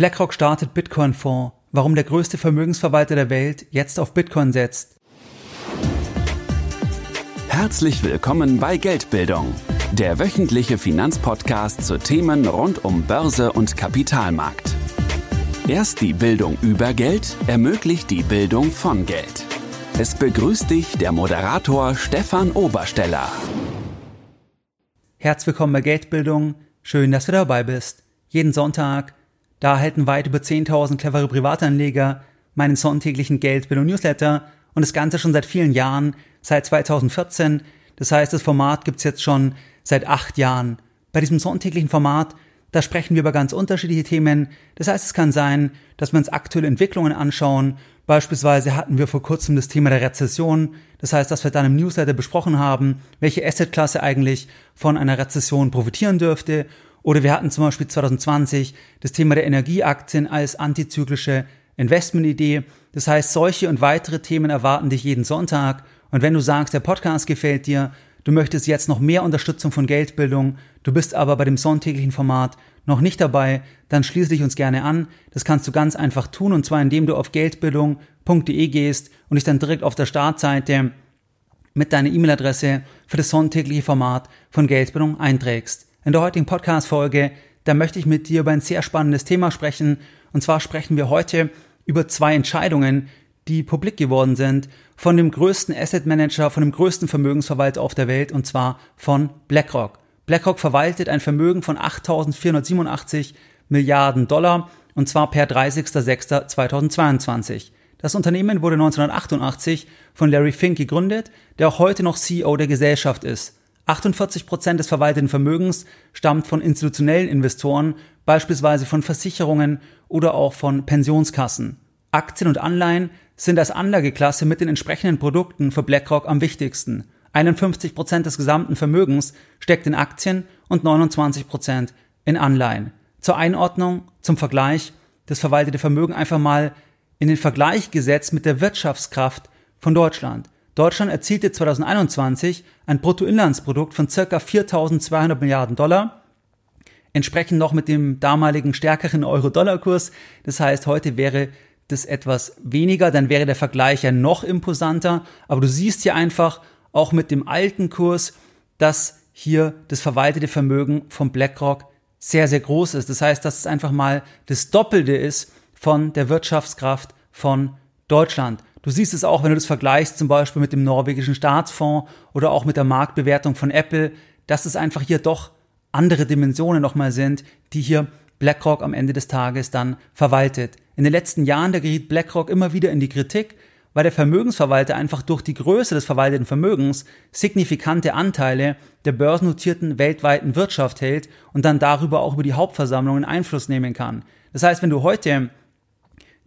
BlackRock startet Bitcoin-Fonds. Warum der größte Vermögensverwalter der Welt jetzt auf Bitcoin setzt. Herzlich willkommen bei Geldbildung, der wöchentliche Finanzpodcast zu Themen rund um Börse und Kapitalmarkt. Erst die Bildung über Geld ermöglicht die Bildung von Geld. Es begrüßt dich der Moderator Stefan Obersteller. Herzlich willkommen bei Geldbildung. Schön, dass du dabei bist. Jeden Sonntag da erhalten weit über 10.000 clevere Privatanleger meinen sonntäglichen Geldbildung Newsletter und das Ganze schon seit vielen Jahren, seit 2014. Das heißt, das Format gibt's jetzt schon seit acht Jahren. Bei diesem sonntäglichen Format, da sprechen wir über ganz unterschiedliche Themen. Das heißt, es kann sein, dass wir uns aktuelle Entwicklungen anschauen. Beispielsweise hatten wir vor kurzem das Thema der Rezession. Das heißt, dass wir dann im Newsletter besprochen haben, welche Assetklasse eigentlich von einer Rezession profitieren dürfte oder wir hatten zum Beispiel 2020 das Thema der Energieaktien als antizyklische Investmentidee. Das heißt, solche und weitere Themen erwarten dich jeden Sonntag. Und wenn du sagst, der Podcast gefällt dir, du möchtest jetzt noch mehr Unterstützung von Geldbildung, du bist aber bei dem sonntäglichen Format noch nicht dabei, dann schließe dich uns gerne an. Das kannst du ganz einfach tun und zwar indem du auf geldbildung.de gehst und dich dann direkt auf der Startseite mit deiner E-Mail-Adresse für das sonntägliche Format von Geldbildung einträgst. In der heutigen Podcast-Folge, da möchte ich mit dir über ein sehr spannendes Thema sprechen. Und zwar sprechen wir heute über zwei Entscheidungen, die publik geworden sind von dem größten Asset Manager, von dem größten Vermögensverwalter auf der Welt, und zwar von BlackRock. BlackRock verwaltet ein Vermögen von 8.487 Milliarden Dollar, und zwar per 30.06.2022. Das Unternehmen wurde 1988 von Larry Fink gegründet, der auch heute noch CEO der Gesellschaft ist. 48 Prozent des verwalteten Vermögens stammt von institutionellen Investoren, beispielsweise von Versicherungen oder auch von Pensionskassen. Aktien und Anleihen sind als Anlageklasse mit den entsprechenden Produkten für BlackRock am wichtigsten. 51 Prozent des gesamten Vermögens steckt in Aktien und 29 Prozent in Anleihen. Zur Einordnung, zum Vergleich, das verwaltete Vermögen einfach mal in den Vergleich gesetzt mit der Wirtschaftskraft von Deutschland. Deutschland erzielte 2021 ein Bruttoinlandsprodukt von circa 4.200 Milliarden Dollar, entsprechend noch mit dem damaligen stärkeren Euro-Dollar-Kurs. Das heißt, heute wäre das etwas weniger, dann wäre der Vergleich ja noch imposanter. Aber du siehst hier einfach auch mit dem alten Kurs, dass hier das verwaltete Vermögen von BlackRock sehr, sehr groß ist. Das heißt, dass es einfach mal das Doppelte ist von der Wirtschaftskraft von Deutschland. Du siehst es auch, wenn du das vergleichst, zum Beispiel mit dem norwegischen Staatsfonds oder auch mit der Marktbewertung von Apple, dass es einfach hier doch andere Dimensionen nochmal sind, die hier BlackRock am Ende des Tages dann verwaltet. In den letzten Jahren, da geriet BlackRock immer wieder in die Kritik, weil der Vermögensverwalter einfach durch die Größe des verwalteten Vermögens signifikante Anteile der börsennotierten weltweiten Wirtschaft hält und dann darüber auch über die Hauptversammlungen Einfluss nehmen kann. Das heißt, wenn du heute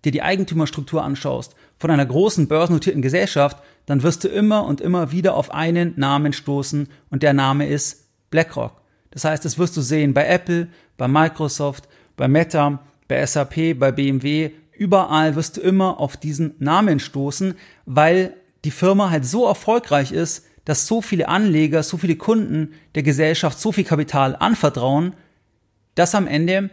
dir die Eigentümerstruktur anschaust von einer großen börsennotierten Gesellschaft, dann wirst du immer und immer wieder auf einen Namen stoßen und der Name ist BlackRock. Das heißt, das wirst du sehen bei Apple, bei Microsoft, bei Meta, bei SAP, bei BMW, überall wirst du immer auf diesen Namen stoßen, weil die Firma halt so erfolgreich ist, dass so viele Anleger, so viele Kunden der Gesellschaft so viel Kapital anvertrauen, dass am Ende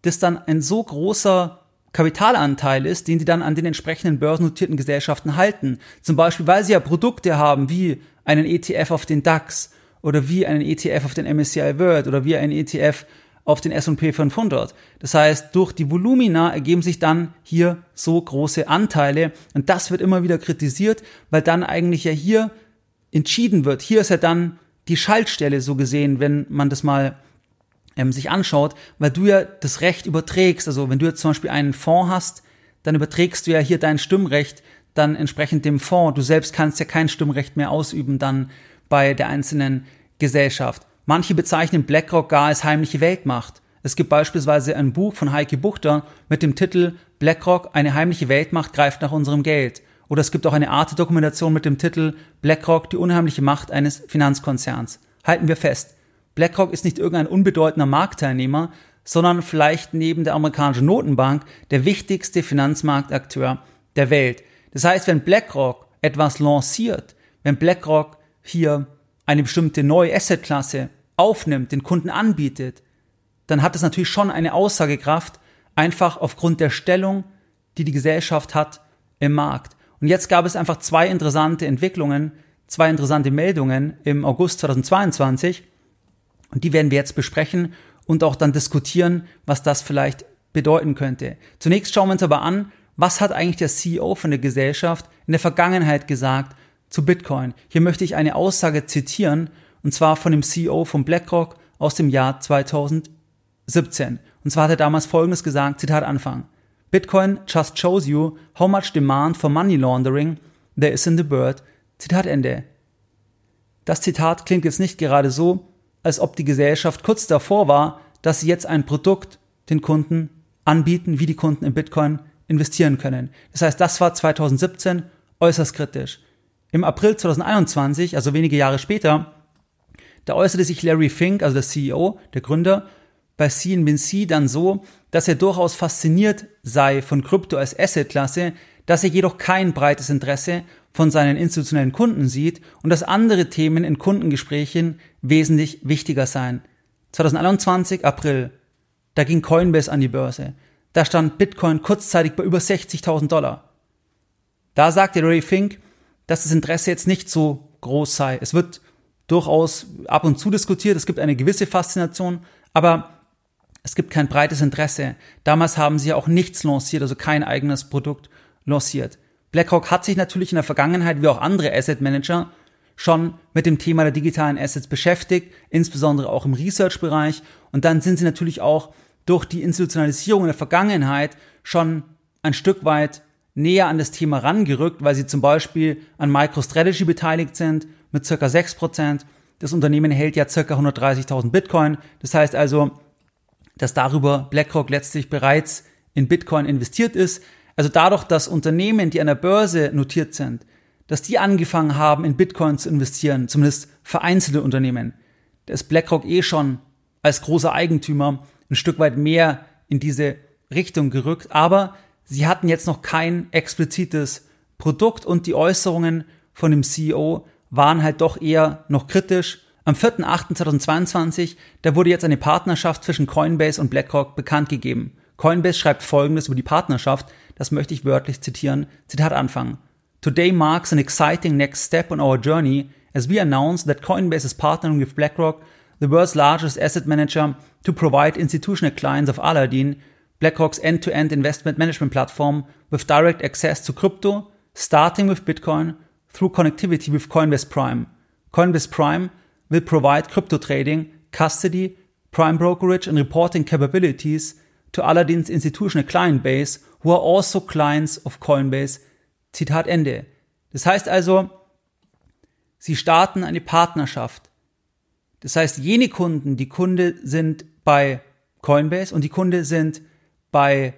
das dann ein so großer Kapitalanteil ist, den sie dann an den entsprechenden börsennotierten Gesellschaften halten. Zum Beispiel, weil sie ja Produkte haben, wie einen ETF auf den DAX oder wie einen ETF auf den MSCI World oder wie einen ETF auf den S&P 500. Das heißt, durch die Volumina ergeben sich dann hier so große Anteile und das wird immer wieder kritisiert, weil dann eigentlich ja hier entschieden wird. Hier ist ja dann die Schaltstelle so gesehen, wenn man das mal ähm, sich anschaut, weil du ja das Recht überträgst. Also wenn du jetzt zum Beispiel einen Fonds hast, dann überträgst du ja hier dein Stimmrecht dann entsprechend dem Fonds. Du selbst kannst ja kein Stimmrecht mehr ausüben dann bei der einzelnen Gesellschaft. Manche bezeichnen BlackRock gar als heimliche Weltmacht. Es gibt beispielsweise ein Buch von Heike Buchter mit dem Titel BlackRock, eine heimliche Weltmacht greift nach unserem Geld. Oder es gibt auch eine Art Dokumentation mit dem Titel BlackRock, die unheimliche Macht eines Finanzkonzerns. Halten wir fest. BlackRock ist nicht irgendein unbedeutender Marktteilnehmer, sondern vielleicht neben der amerikanischen Notenbank der wichtigste Finanzmarktakteur der Welt. Das heißt, wenn BlackRock etwas lanciert, wenn BlackRock hier eine bestimmte neue Assetklasse aufnimmt, den Kunden anbietet, dann hat das natürlich schon eine Aussagekraft, einfach aufgrund der Stellung, die die Gesellschaft hat im Markt. Und jetzt gab es einfach zwei interessante Entwicklungen, zwei interessante Meldungen im August 2022 und die werden wir jetzt besprechen und auch dann diskutieren, was das vielleicht bedeuten könnte. Zunächst schauen wir uns aber an, was hat eigentlich der CEO von der Gesellschaft in der Vergangenheit gesagt zu Bitcoin. Hier möchte ich eine Aussage zitieren, und zwar von dem CEO von BlackRock aus dem Jahr 2017. Und zwar hat er damals Folgendes gesagt, Zitat Anfang. Bitcoin just shows you how much demand for money laundering there is in the bird. Zitat Ende. Das Zitat klingt jetzt nicht gerade so, als ob die Gesellschaft kurz davor war, dass sie jetzt ein Produkt den Kunden anbieten, wie die Kunden in Bitcoin investieren können. Das heißt, das war 2017 äußerst kritisch. Im April 2021, also wenige Jahre später, da äußerte sich Larry Fink, also der CEO, der Gründer, bei CNBC dann so, dass er durchaus fasziniert sei von Krypto als Assetklasse, dass er jedoch kein breites Interesse von seinen institutionellen Kunden sieht und dass andere Themen in Kundengesprächen wesentlich wichtiger seien. 2021 April, da ging Coinbase an die Börse. Da stand Bitcoin kurzzeitig bei über 60.000 Dollar. Da sagte Ray Fink, dass das Interesse jetzt nicht so groß sei. Es wird durchaus ab und zu diskutiert, es gibt eine gewisse Faszination, aber es gibt kein breites Interesse. Damals haben sie ja auch nichts lanciert, also kein eigenes Produkt lanciert. BlackRock hat sich natürlich in der Vergangenheit, wie auch andere Asset Manager, schon mit dem Thema der digitalen Assets beschäftigt, insbesondere auch im Research-Bereich. Und dann sind sie natürlich auch durch die Institutionalisierung in der Vergangenheit schon ein Stück weit näher an das Thema rangerückt, weil sie zum Beispiel an MicroStrategy beteiligt sind mit circa 6%. Das Unternehmen hält ja circa 130.000 Bitcoin. Das heißt also, dass darüber BlackRock letztlich bereits in Bitcoin investiert ist. Also dadurch, dass Unternehmen, die an der Börse notiert sind, dass die angefangen haben, in Bitcoin zu investieren, zumindest vereinzelte Unternehmen, da ist BlackRock eh schon als großer Eigentümer ein Stück weit mehr in diese Richtung gerückt, aber sie hatten jetzt noch kein explizites Produkt und die Äußerungen von dem CEO waren halt doch eher noch kritisch. Am 4.8.2022, da wurde jetzt eine Partnerschaft zwischen Coinbase und BlackRock bekannt gegeben. Coinbase schreibt folgendes über die Partnerschaft, das möchte ich wörtlich zitieren. Zitat Anfang. Today marks an exciting next step on our journey as we announce that Coinbase is partnering with BlackRock, the world's largest asset manager, to provide institutional clients of Aladdin, BlackRock's end-to-end investment management platform, with direct access to crypto, starting with Bitcoin through connectivity with Coinbase Prime. Coinbase Prime will provide crypto trading, custody, prime brokerage and reporting capabilities to Aladdin's institutional client base, who are also clients of Coinbase. Zitat Ende. Das heißt also, sie starten eine Partnerschaft. Das heißt, jene Kunden, die Kunde sind bei Coinbase und die Kunde sind bei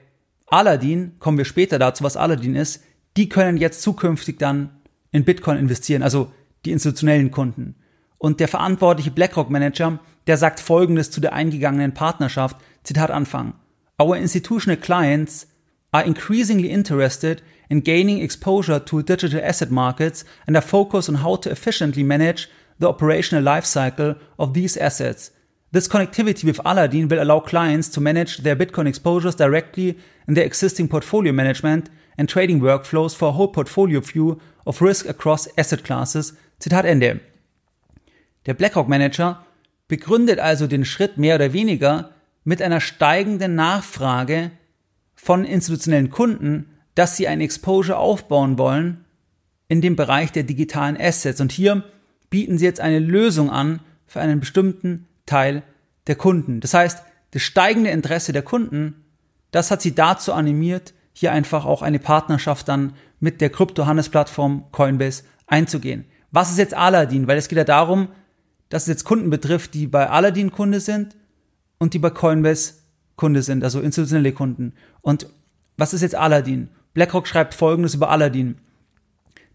Aladdin, kommen wir später dazu, was Aladdin ist, die können jetzt zukünftig dann in Bitcoin investieren, also die institutionellen Kunden. Und der verantwortliche BlackRock Manager, der sagt Folgendes zu der eingegangenen Partnerschaft, Zitat Anfang. Our institutional clients are increasingly interested in gaining exposure to digital asset markets and are focused on how to efficiently manage the operational life cycle of these assets. This connectivity with Aladdin will allow clients to manage their Bitcoin exposures directly in their existing portfolio management and trading workflows for a whole portfolio view of risk across asset classes. Zitat Ende. Der BlackRock Manager begründet also den Schritt mehr oder weniger mit einer steigenden Nachfrage von institutionellen Kunden, dass sie ein Exposure aufbauen wollen in dem Bereich der digitalen Assets. Und hier bieten sie jetzt eine Lösung an für einen bestimmten Teil der Kunden. Das heißt, das steigende Interesse der Kunden, das hat sie dazu animiert, hier einfach auch eine Partnerschaft dann mit der Krypto-Handelsplattform Coinbase einzugehen. Was ist jetzt Aladdin? Weil es geht ja darum, dass es jetzt Kunden betrifft, die bei Aladdin Kunde sind und die bei Coinbase Kunde sind, also institutionelle Kunden. Und was ist jetzt Aladdin? BlackRock schreibt folgendes über Aladdin.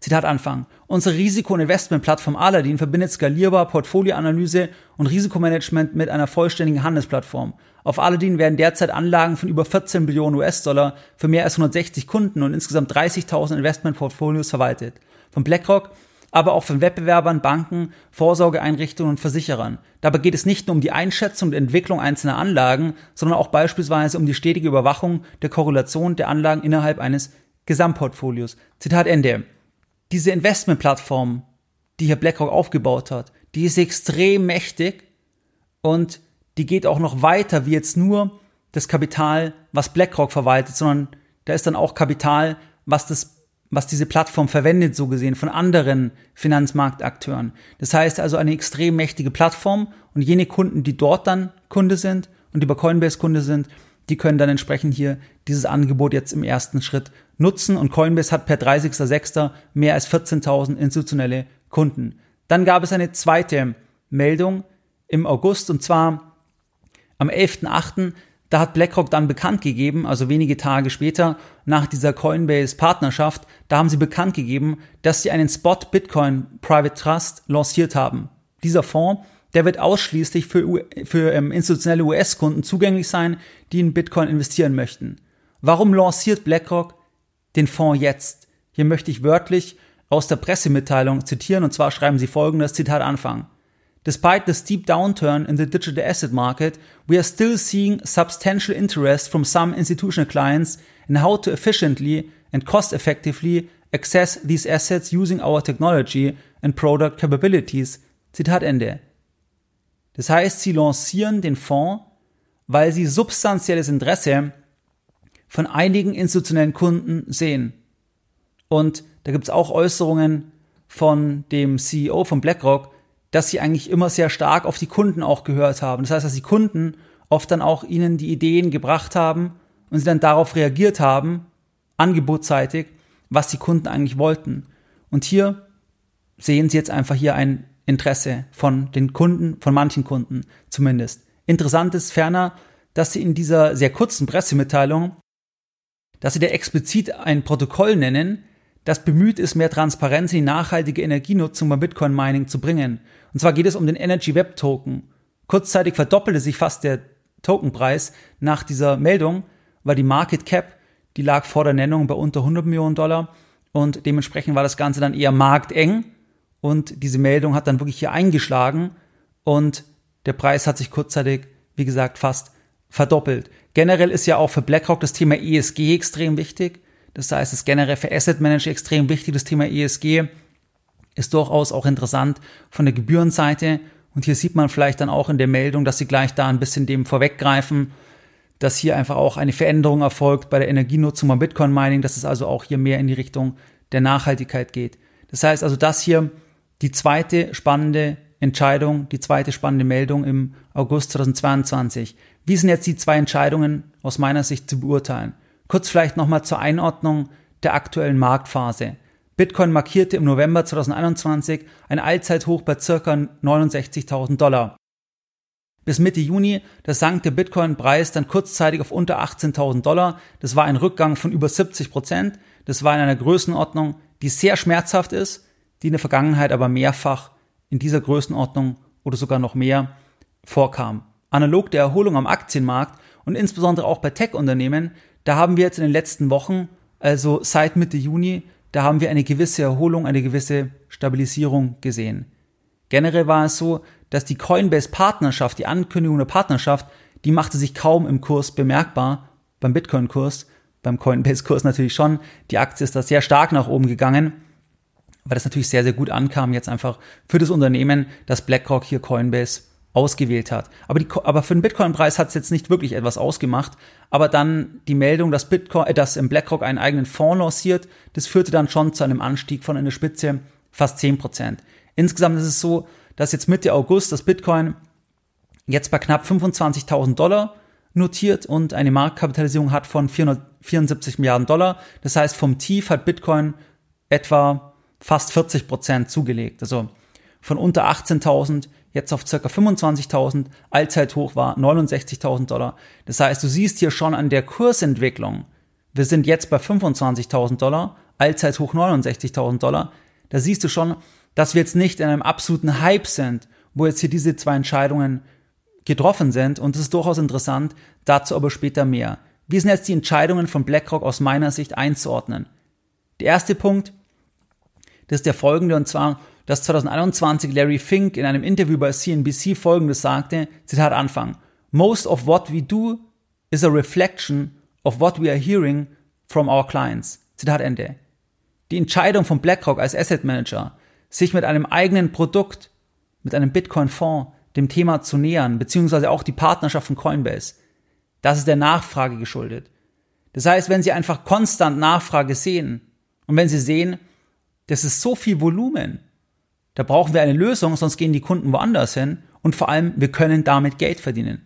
Zitat Anfang. Unsere Risiko- und Investmentplattform Aladdin verbindet skalierbar Portfolioanalyse und Risikomanagement mit einer vollständigen Handelsplattform. Auf Aladdin werden derzeit Anlagen von über 14 Billionen US-Dollar für mehr als 160 Kunden und insgesamt 30.000 Investmentportfolios verwaltet. Von BlackRock aber auch von Wettbewerbern, Banken, Vorsorgeeinrichtungen und Versicherern. Dabei geht es nicht nur um die Einschätzung und Entwicklung einzelner Anlagen, sondern auch beispielsweise um die stetige Überwachung der Korrelation der Anlagen innerhalb eines Gesamtportfolios. Zitat Ende. Diese Investmentplattform, die hier BlackRock aufgebaut hat, die ist extrem mächtig und die geht auch noch weiter wie jetzt nur das Kapital, was BlackRock verwaltet, sondern da ist dann auch Kapital, was das was diese Plattform verwendet, so gesehen, von anderen Finanzmarktakteuren. Das heißt also eine extrem mächtige Plattform und jene Kunden, die dort dann Kunde sind und bei Coinbase Kunde sind, die können dann entsprechend hier dieses Angebot jetzt im ersten Schritt nutzen und Coinbase hat per 30.06. mehr als 14.000 institutionelle Kunden. Dann gab es eine zweite Meldung im August und zwar am 11.08. Da hat BlackRock dann bekannt gegeben, also wenige Tage später nach dieser Coinbase-Partnerschaft, da haben sie bekannt gegeben, dass sie einen Spot Bitcoin Private Trust lanciert haben. Dieser Fonds, der wird ausschließlich für, für ähm, institutionelle US-Kunden zugänglich sein, die in Bitcoin investieren möchten. Warum lanciert BlackRock den Fonds jetzt? Hier möchte ich wörtlich aus der Pressemitteilung zitieren, und zwar schreiben sie folgendes Zitat Anfang. Despite the steep downturn in the digital asset market, we are still seeing substantial interest from some institutional clients in how to efficiently and cost effectively access these assets using our technology and product capabilities. Zitat Ende. Das heißt, sie lancieren den Fonds, weil sie substanzielles Interesse von einigen institutionellen Kunden sehen. Und da gibt es auch Äußerungen von dem CEO von BlackRock, dass sie eigentlich immer sehr stark auf die Kunden auch gehört haben. Das heißt, dass die Kunden oft dann auch ihnen die Ideen gebracht haben und sie dann darauf reagiert haben, angebotsseitig, was die Kunden eigentlich wollten. Und hier sehen Sie jetzt einfach hier ein Interesse von den Kunden, von manchen Kunden zumindest. Interessant ist ferner, dass Sie in dieser sehr kurzen Pressemitteilung, dass Sie da explizit ein Protokoll nennen, das bemüht ist, mehr Transparenz in die nachhaltige Energienutzung beim Bitcoin Mining zu bringen. Und zwar geht es um den Energy Web Token. Kurzzeitig verdoppelte sich fast der Tokenpreis nach dieser Meldung, weil die Market Cap, die lag vor der Nennung bei unter 100 Millionen Dollar und dementsprechend war das Ganze dann eher markteng und diese Meldung hat dann wirklich hier eingeschlagen und der Preis hat sich kurzzeitig, wie gesagt, fast verdoppelt. Generell ist ja auch für BlackRock das Thema ESG extrem wichtig. Das heißt, es ist generell für Asset Manager extrem wichtig, das Thema ESG ist durchaus auch interessant von der Gebührenseite. Und hier sieht man vielleicht dann auch in der Meldung, dass sie gleich da ein bisschen dem vorweggreifen, dass hier einfach auch eine Veränderung erfolgt bei der Energienutzung beim Bitcoin Mining, dass es also auch hier mehr in die Richtung der Nachhaltigkeit geht. Das heißt also, das hier die zweite spannende Entscheidung, die zweite spannende Meldung im August 2022. Wie sind jetzt die zwei Entscheidungen aus meiner Sicht zu beurteilen? Kurz vielleicht nochmal zur Einordnung der aktuellen Marktphase. Bitcoin markierte im November 2021 ein Allzeithoch bei circa 69.000 Dollar. Bis Mitte Juni, da sank der Bitcoin-Preis dann kurzzeitig auf unter 18.000 Dollar. Das war ein Rückgang von über 70 Prozent. Das war in einer Größenordnung, die sehr schmerzhaft ist, die in der Vergangenheit aber mehrfach in dieser Größenordnung oder sogar noch mehr vorkam. Analog der Erholung am Aktienmarkt und insbesondere auch bei Tech-Unternehmen da haben wir jetzt in den letzten Wochen, also seit Mitte Juni, da haben wir eine gewisse Erholung, eine gewisse Stabilisierung gesehen. Generell war es so, dass die Coinbase-Partnerschaft, die Ankündigung der Partnerschaft, die machte sich kaum im Kurs bemerkbar, beim Bitcoin-Kurs, beim Coinbase-Kurs natürlich schon. Die Aktie ist da sehr stark nach oben gegangen, weil das natürlich sehr, sehr gut ankam jetzt einfach für das Unternehmen, dass BlackRock hier Coinbase ausgewählt hat. Aber, die, aber für den Bitcoin-Preis hat es jetzt nicht wirklich etwas ausgemacht. Aber dann die Meldung, dass Bitcoin, äh, dass im BlackRock einen eigenen Fonds lanciert, das führte dann schon zu einem Anstieg von in der Spitze fast 10 Prozent. Insgesamt ist es so, dass jetzt Mitte August das Bitcoin jetzt bei knapp 25.000 Dollar notiert und eine Marktkapitalisierung hat von 474 Milliarden Dollar. Das heißt, vom Tief hat Bitcoin etwa fast 40 Prozent zugelegt. Also von unter 18.000 jetzt auf circa 25.000, Allzeithoch war 69.000 Dollar. Das heißt, du siehst hier schon an der Kursentwicklung, wir sind jetzt bei 25.000 Dollar, Allzeithoch 69.000 Dollar. Da siehst du schon, dass wir jetzt nicht in einem absoluten Hype sind, wo jetzt hier diese zwei Entscheidungen getroffen sind. Und es ist durchaus interessant, dazu aber später mehr. Wie sind jetzt die Entscheidungen von BlackRock aus meiner Sicht einzuordnen? Der erste Punkt, Das ist der folgende, und zwar, dass 2021 Larry Fink in einem Interview bei CNBC folgendes sagte, Zitat Anfang, Most of what we do is a reflection of what we are hearing from our clients. Zitat Ende. Die Entscheidung von BlackRock als Asset Manager, sich mit einem eigenen Produkt, mit einem Bitcoin-Fonds dem Thema zu nähern, beziehungsweise auch die Partnerschaft von Coinbase, das ist der Nachfrage geschuldet. Das heißt, wenn Sie einfach konstant Nachfrage sehen und wenn Sie sehen, das ist so viel Volumen, da brauchen wir eine Lösung, sonst gehen die Kunden woanders hin und vor allem, wir können damit Geld verdienen.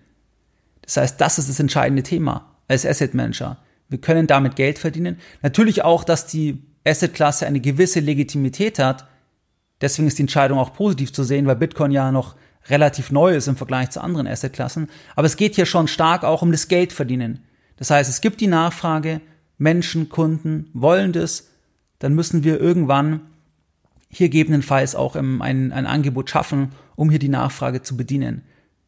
Das heißt, das ist das entscheidende Thema als Asset Manager. Wir können damit Geld verdienen. Natürlich auch, dass die Asset-Klasse eine gewisse Legitimität hat. Deswegen ist die Entscheidung auch positiv zu sehen, weil Bitcoin ja noch relativ neu ist im Vergleich zu anderen Asset-Klassen. Aber es geht hier schon stark auch um das Geldverdienen. Das heißt, es gibt die Nachfrage, Menschen, Kunden wollen das, dann müssen wir irgendwann hier gegebenenfalls auch ein, ein Angebot schaffen, um hier die Nachfrage zu bedienen.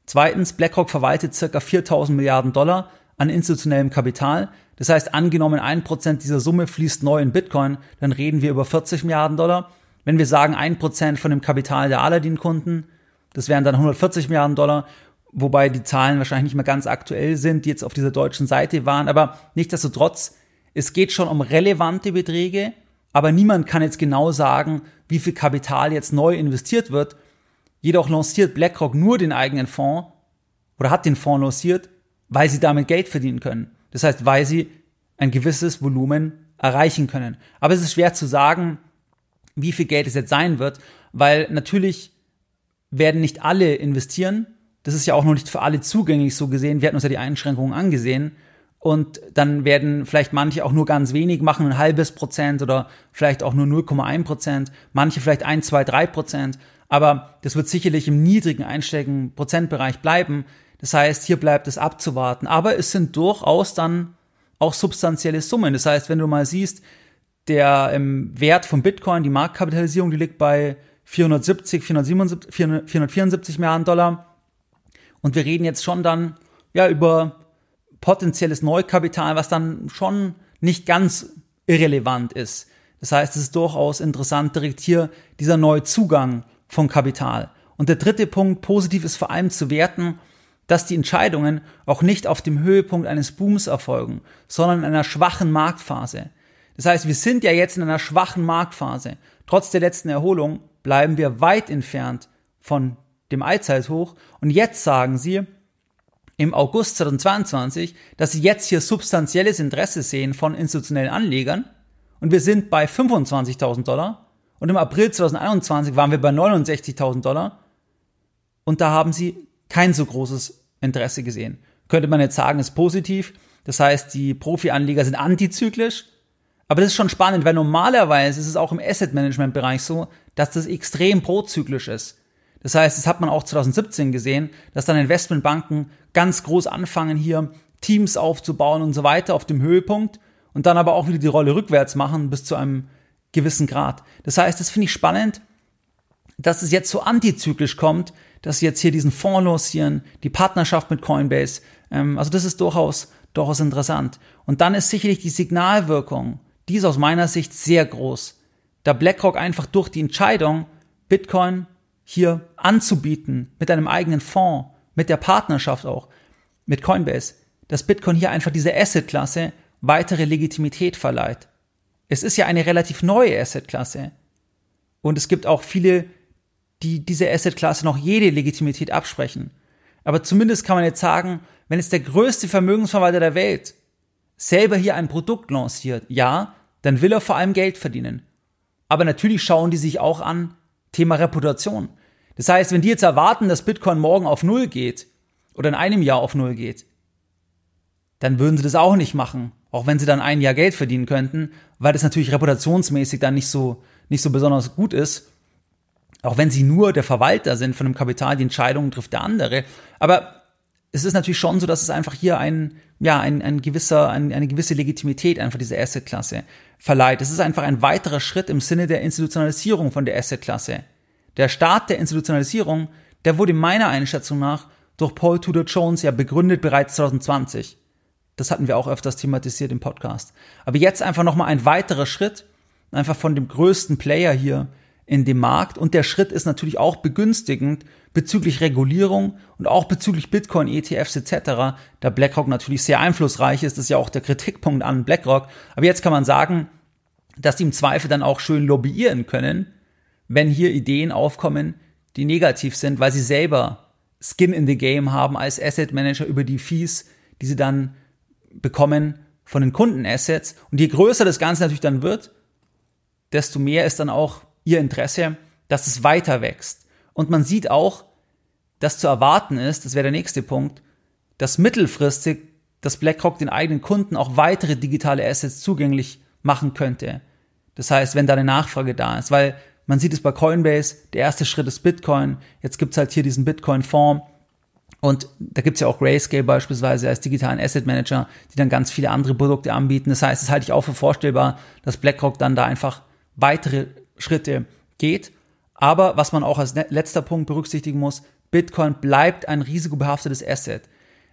Zweitens, BlackRock verwaltet circa 4000 Milliarden Dollar an institutionellem Kapital. Das heißt, angenommen ein Prozent dieser Summe fließt neu in Bitcoin, dann reden wir über 40 Milliarden Dollar. Wenn wir sagen ein Prozent von dem Kapital der Aladdin-Kunden, das wären dann 140 Milliarden Dollar, wobei die Zahlen wahrscheinlich nicht mehr ganz aktuell sind, die jetzt auf dieser deutschen Seite waren. Aber nichtsdestotrotz, es geht schon um relevante Beträge, aber niemand kann jetzt genau sagen, wie viel Kapital jetzt neu investiert wird. Jedoch lanciert BlackRock nur den eigenen Fonds oder hat den Fonds lanciert, weil sie damit Geld verdienen können. Das heißt, weil sie ein gewisses Volumen erreichen können. Aber es ist schwer zu sagen, wie viel Geld es jetzt sein wird, weil natürlich werden nicht alle investieren. Das ist ja auch noch nicht für alle zugänglich so gesehen. Wir hatten uns ja die Einschränkungen angesehen. Und dann werden vielleicht manche auch nur ganz wenig machen, ein halbes Prozent oder vielleicht auch nur 0,1 Prozent, manche vielleicht 1, 2, 3 Prozent. Aber das wird sicherlich im niedrigen einstelligen Prozentbereich bleiben. Das heißt, hier bleibt es abzuwarten. Aber es sind durchaus dann auch substanzielle Summen. Das heißt, wenn du mal siehst, der ähm, Wert von Bitcoin, die Marktkapitalisierung, die liegt bei 470, 477, 474 Milliarden Dollar. Und wir reden jetzt schon dann ja über potenzielles Neukapital, was dann schon nicht ganz irrelevant ist. Das heißt, es ist durchaus interessant, direkt hier dieser neue Zugang von Kapital. Und der dritte Punkt, positiv ist vor allem zu werten, dass die Entscheidungen auch nicht auf dem Höhepunkt eines Booms erfolgen, sondern in einer schwachen Marktphase. Das heißt, wir sind ja jetzt in einer schwachen Marktphase. Trotz der letzten Erholung bleiben wir weit entfernt von dem Allzeithoch. Und jetzt sagen sie im August 2022, dass sie jetzt hier substanzielles Interesse sehen von institutionellen Anlegern. Und wir sind bei 25.000 Dollar. Und im April 2021 waren wir bei 69.000 Dollar. Und da haben sie kein so großes Interesse gesehen. Könnte man jetzt sagen, ist positiv. Das heißt, die Profi-Anleger sind antizyklisch. Aber das ist schon spannend, weil normalerweise ist es auch im Asset-Management-Bereich so, dass das extrem prozyklisch ist. Das heißt, das hat man auch 2017 gesehen, dass dann Investmentbanken ganz groß anfangen, hier Teams aufzubauen und so weiter auf dem Höhepunkt und dann aber auch wieder die Rolle rückwärts machen bis zu einem gewissen Grad. Das heißt, das finde ich spannend, dass es jetzt so antizyklisch kommt, dass sie jetzt hier diesen Fonds lancieren, die Partnerschaft mit Coinbase. Ähm, also das ist durchaus, durchaus interessant. Und dann ist sicherlich die Signalwirkung, die ist aus meiner Sicht sehr groß. Da BlackRock einfach durch die Entscheidung, Bitcoin hier anzubieten, mit einem eigenen Fonds, mit der Partnerschaft auch, mit Coinbase, dass Bitcoin hier einfach diese Asset-Klasse weitere Legitimität verleiht. Es ist ja eine relativ neue Asset-Klasse. Und es gibt auch viele die diese Assetklasse noch jede Legitimität absprechen. Aber zumindest kann man jetzt sagen, wenn es der größte Vermögensverwalter der Welt selber hier ein Produkt lanciert, ja, dann will er vor allem Geld verdienen. Aber natürlich schauen die sich auch an Thema Reputation. Das heißt, wenn die jetzt erwarten, dass Bitcoin morgen auf Null geht oder in einem Jahr auf Null geht, dann würden sie das auch nicht machen, auch wenn sie dann ein Jahr Geld verdienen könnten, weil das natürlich reputationsmäßig dann nicht so, nicht so besonders gut ist auch wenn sie nur der Verwalter sind von dem Kapital, die Entscheidungen trifft der andere. Aber es ist natürlich schon so, dass es einfach hier ein, ja, ein, ein gewisser, ein, eine gewisse Legitimität einfach dieser Asset-Klasse verleiht. Es ist einfach ein weiterer Schritt im Sinne der Institutionalisierung von der Asset-Klasse. Der Start der Institutionalisierung, der wurde meiner Einschätzung nach durch Paul Tudor Jones ja begründet bereits 2020. Das hatten wir auch öfters thematisiert im Podcast. Aber jetzt einfach nochmal ein weiterer Schritt, einfach von dem größten Player hier in dem Markt. Und der Schritt ist natürlich auch begünstigend bezüglich Regulierung und auch bezüglich Bitcoin, ETFs etc., da BlackRock natürlich sehr einflussreich ist. Das ist ja auch der Kritikpunkt an BlackRock. Aber jetzt kann man sagen, dass die im Zweifel dann auch schön lobbyieren können, wenn hier Ideen aufkommen, die negativ sind, weil sie selber Skin in the Game haben als Asset Manager über die Fees, die sie dann bekommen von den Kundenassets. Und je größer das Ganze natürlich dann wird, desto mehr ist dann auch ihr Interesse, dass es weiter wächst. Und man sieht auch, dass zu erwarten ist, das wäre der nächste Punkt, dass mittelfristig dass BlackRock den eigenen Kunden auch weitere digitale Assets zugänglich machen könnte. Das heißt, wenn da eine Nachfrage da ist, weil man sieht es bei Coinbase, der erste Schritt ist Bitcoin, jetzt gibt's halt hier diesen Bitcoin-Fonds und da gibt's ja auch Grayscale beispielsweise als digitalen Asset Manager, die dann ganz viele andere Produkte anbieten. Das heißt, es halte ich auch für vorstellbar, dass BlackRock dann da einfach weitere Schritte geht. Aber was man auch als letzter Punkt berücksichtigen muss, Bitcoin bleibt ein risikobehaftetes Asset.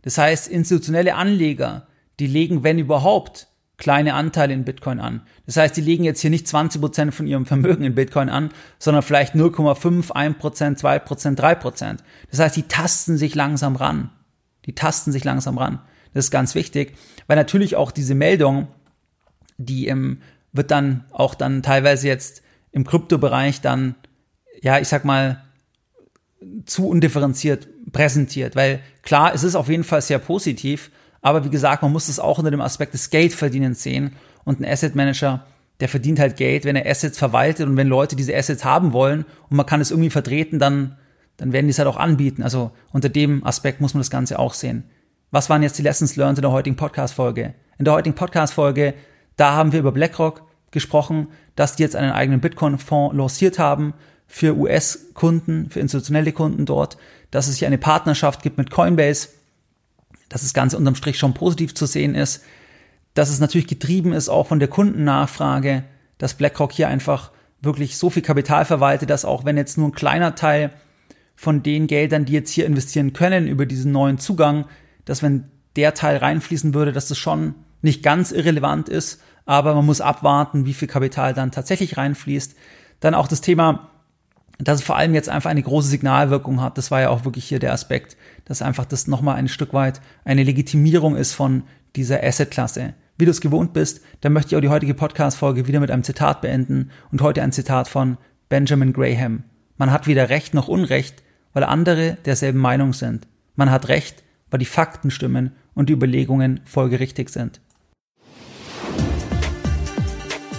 Das heißt, institutionelle Anleger, die legen, wenn überhaupt, kleine Anteile in Bitcoin an. Das heißt, die legen jetzt hier nicht 20% von ihrem Vermögen in Bitcoin an, sondern vielleicht 0,5, 1%, 2%, 3%. Das heißt, die tasten sich langsam ran. Die tasten sich langsam ran. Das ist ganz wichtig, weil natürlich auch diese Meldung, die im, wird dann auch dann teilweise jetzt im Kryptobereich dann, ja, ich sag mal, zu undifferenziert präsentiert, weil klar, es ist auf jeden Fall sehr positiv, aber wie gesagt, man muss es auch unter dem Aspekt des Geldverdienens sehen und ein Asset Manager, der verdient halt Geld, wenn er Assets verwaltet und wenn Leute diese Assets haben wollen und man kann es irgendwie vertreten, dann, dann werden die es halt auch anbieten. Also unter dem Aspekt muss man das Ganze auch sehen. Was waren jetzt die Lessons learned in der heutigen Podcast-Folge? In der heutigen Podcast-Folge, da haben wir über BlackRock gesprochen, dass die jetzt einen eigenen Bitcoin-Fonds lanciert haben für US-Kunden, für institutionelle Kunden dort, dass es hier eine Partnerschaft gibt mit Coinbase, dass das Ganze unterm Strich schon positiv zu sehen ist, dass es natürlich getrieben ist auch von der Kundennachfrage, dass BlackRock hier einfach wirklich so viel Kapital verwaltet, dass auch wenn jetzt nur ein kleiner Teil von den Geldern, die jetzt hier investieren können über diesen neuen Zugang, dass wenn der Teil reinfließen würde, dass das schon nicht ganz irrelevant ist, aber man muss abwarten, wie viel Kapital dann tatsächlich reinfließt. Dann auch das Thema dass es vor allem jetzt einfach eine große Signalwirkung hat. Das war ja auch wirklich hier der Aspekt, dass einfach das nochmal ein Stück weit eine Legitimierung ist von dieser Asset-Klasse. Wie du es gewohnt bist, dann möchte ich auch die heutige Podcast-Folge wieder mit einem Zitat beenden und heute ein Zitat von Benjamin Graham. Man hat weder Recht noch Unrecht, weil andere derselben Meinung sind. Man hat Recht, weil die Fakten stimmen und die Überlegungen folgerichtig sind.